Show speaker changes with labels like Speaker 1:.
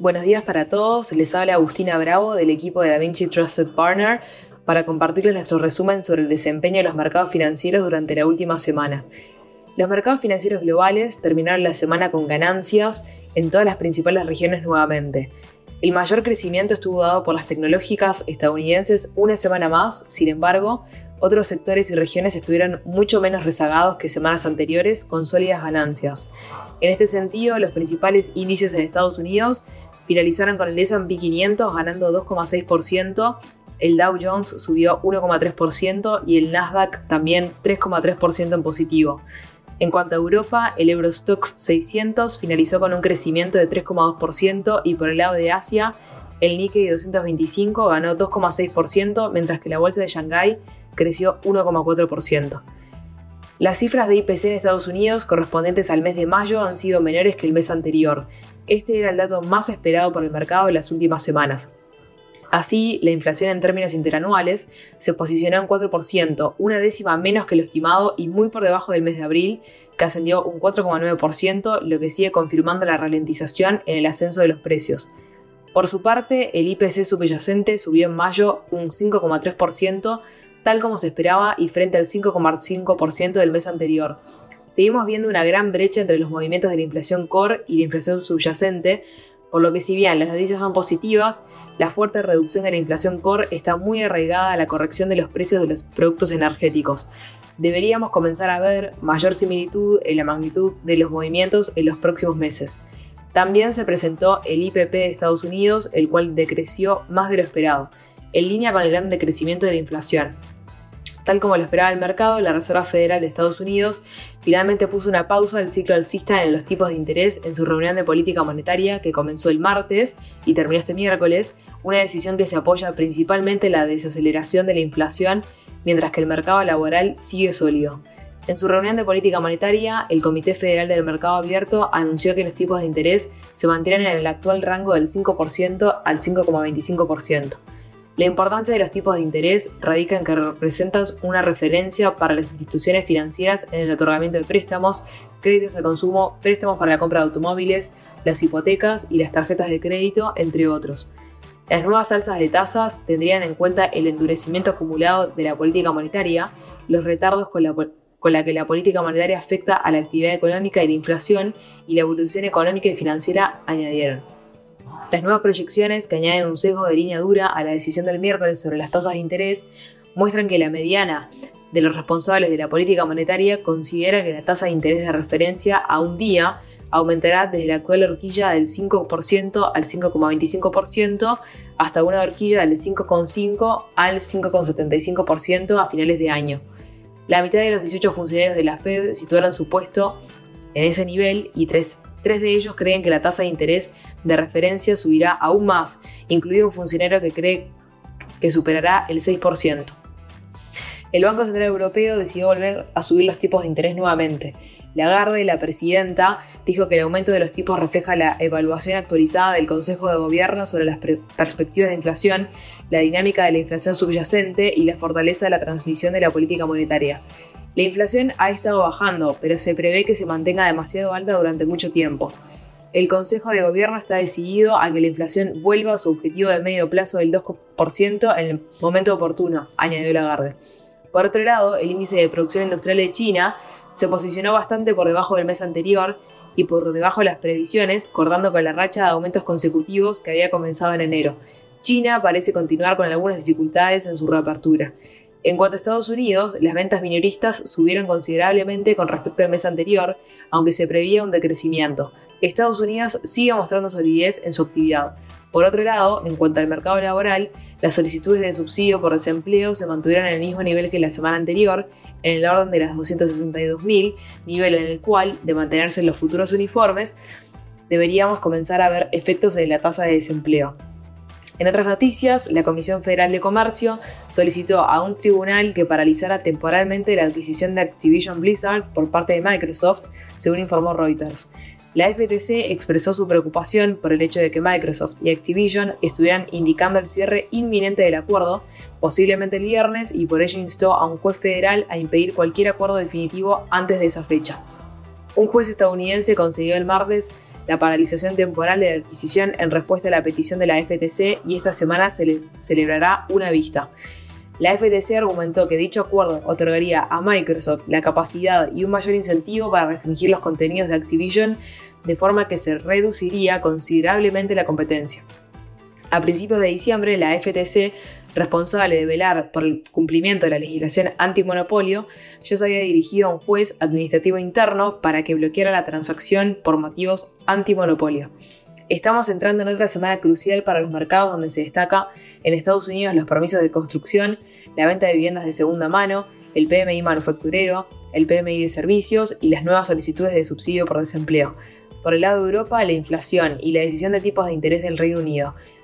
Speaker 1: Buenos días para todos, les habla Agustina Bravo del equipo de DaVinci Trusted Partner para compartirles nuestro resumen sobre el desempeño de los mercados financieros durante la última semana. Los mercados financieros globales terminaron la semana con ganancias en todas las principales regiones nuevamente. El mayor crecimiento estuvo dado por las tecnológicas estadounidenses una semana más, sin embargo, otros sectores y regiones estuvieron mucho menos rezagados que semanas anteriores con sólidas ganancias. En este sentido, los principales índices en Estados Unidos finalizaron con el S&P 500 ganando 2,6%, el Dow Jones subió 1,3% y el Nasdaq también 3,3% en positivo. En cuanto a Europa, el Eurostox 600 finalizó con un crecimiento de 3,2% y por el lado de Asia, el Nikkei 225 ganó 2,6%, mientras que la bolsa de Shanghái creció 1,4%. Las cifras de IPC en Estados Unidos correspondientes al mes de mayo han sido menores que el mes anterior. Este era el dato más esperado por el mercado en las últimas semanas. Así, la inflación en términos interanuales se posicionó en 4%, una décima menos que lo estimado y muy por debajo del mes de abril, que ascendió un 4,9%, lo que sigue confirmando la ralentización en el ascenso de los precios. Por su parte, el IPC subyacente subió en mayo un 5,3%, tal como se esperaba y frente al 5,5% del mes anterior. Seguimos viendo una gran brecha entre los movimientos de la inflación core y la inflación subyacente, por lo que si bien las noticias son positivas, la fuerte reducción de la inflación core está muy arraigada a la corrección de los precios de los productos energéticos. Deberíamos comenzar a ver mayor similitud en la magnitud de los movimientos en los próximos meses. También se presentó el IPP de Estados Unidos, el cual decreció más de lo esperado, en línea con el gran decrecimiento de la inflación. Tal como lo esperaba el mercado, la Reserva Federal de Estados Unidos finalmente puso una pausa al ciclo alcista en los tipos de interés en su reunión de política monetaria que comenzó el martes y terminó este miércoles, una decisión que se apoya principalmente en la desaceleración de la inflación mientras que el mercado laboral sigue sólido. En su reunión de política monetaria, el Comité Federal del Mercado Abierto anunció que los tipos de interés se mantienen en el actual rango del 5% al 5,25%. La importancia de los tipos de interés radica en que representan una referencia para las instituciones financieras en el otorgamiento de préstamos, créditos al consumo, préstamos para la compra de automóviles, las hipotecas y las tarjetas de crédito, entre otros. Las nuevas alzas de tasas tendrían en cuenta el endurecimiento acumulado de la política monetaria, los retardos con la, con la que la política monetaria afecta a la actividad económica y la inflación y la evolución económica y financiera añadieron. Las nuevas proyecciones, que añaden un sesgo de línea dura a la decisión del miércoles sobre las tasas de interés, muestran que la mediana de los responsables de la política monetaria considera que la tasa de interés de referencia a un día aumentará desde la actual horquilla del 5% al 5,25% hasta una horquilla del 5,5 al 5,75% a finales de año. La mitad de los 18 funcionarios de la Fed situaron su puesto en ese nivel y tres Tres de ellos creen que la tasa de interés de referencia subirá aún más, incluido un funcionario que cree que superará el 6%. El Banco Central Europeo decidió volver a subir los tipos de interés nuevamente. Lagarde, la presidenta, dijo que el aumento de los tipos refleja la evaluación actualizada del Consejo de Gobierno sobre las perspectivas de inflación, la dinámica de la inflación subyacente y la fortaleza de la transmisión de la política monetaria. La inflación ha estado bajando, pero se prevé que se mantenga demasiado alta durante mucho tiempo. El Consejo de Gobierno está decidido a que la inflación vuelva a su objetivo de medio plazo del 2% en el momento oportuno, añadió Lagarde. Por otro lado, el índice de producción industrial de China se posicionó bastante por debajo del mes anterior y por debajo de las previsiones, cortando con la racha de aumentos consecutivos que había comenzado en enero. China parece continuar con algunas dificultades en su reapertura. En cuanto a Estados Unidos, las ventas minoristas subieron considerablemente con respecto al mes anterior, aunque se prevía un decrecimiento. Estados Unidos sigue mostrando solidez en su actividad. Por otro lado, en cuanto al mercado laboral, las solicitudes de subsidio por desempleo se mantuvieron en el mismo nivel que la semana anterior, en el orden de las 262.000, nivel en el cual, de mantenerse en los futuros uniformes, deberíamos comenzar a ver efectos de la tasa de desempleo. En otras noticias, la Comisión Federal de Comercio solicitó a un tribunal que paralizara temporalmente la adquisición de Activision Blizzard por parte de Microsoft, según informó Reuters. La FTC expresó su preocupación por el hecho de que Microsoft y Activision estuvieran indicando el cierre inminente del acuerdo, posiblemente el viernes, y por ello instó a un juez federal a impedir cualquier acuerdo definitivo antes de esa fecha. Un juez estadounidense concedió el martes la paralización temporal de la adquisición en respuesta a la petición de la FTC y esta semana se celebrará una vista. La FTC argumentó que dicho acuerdo otorgaría a Microsoft la capacidad y un mayor incentivo para restringir los contenidos de Activision de forma que se reduciría considerablemente la competencia. A principios de diciembre, la FTC, responsable de velar por el cumplimiento de la legislación antimonopolio, ya se había dirigido a un juez administrativo interno para que bloqueara la transacción por motivos antimonopolio. Estamos entrando en otra semana crucial para los mercados donde se destaca en Estados Unidos los permisos de construcción, la venta de viviendas de segunda mano, el PMI manufacturero, el PMI de servicios y las nuevas solicitudes de subsidio por desempleo. Por el lado de Europa, la inflación y la decisión de tipos de interés del Reino Unido.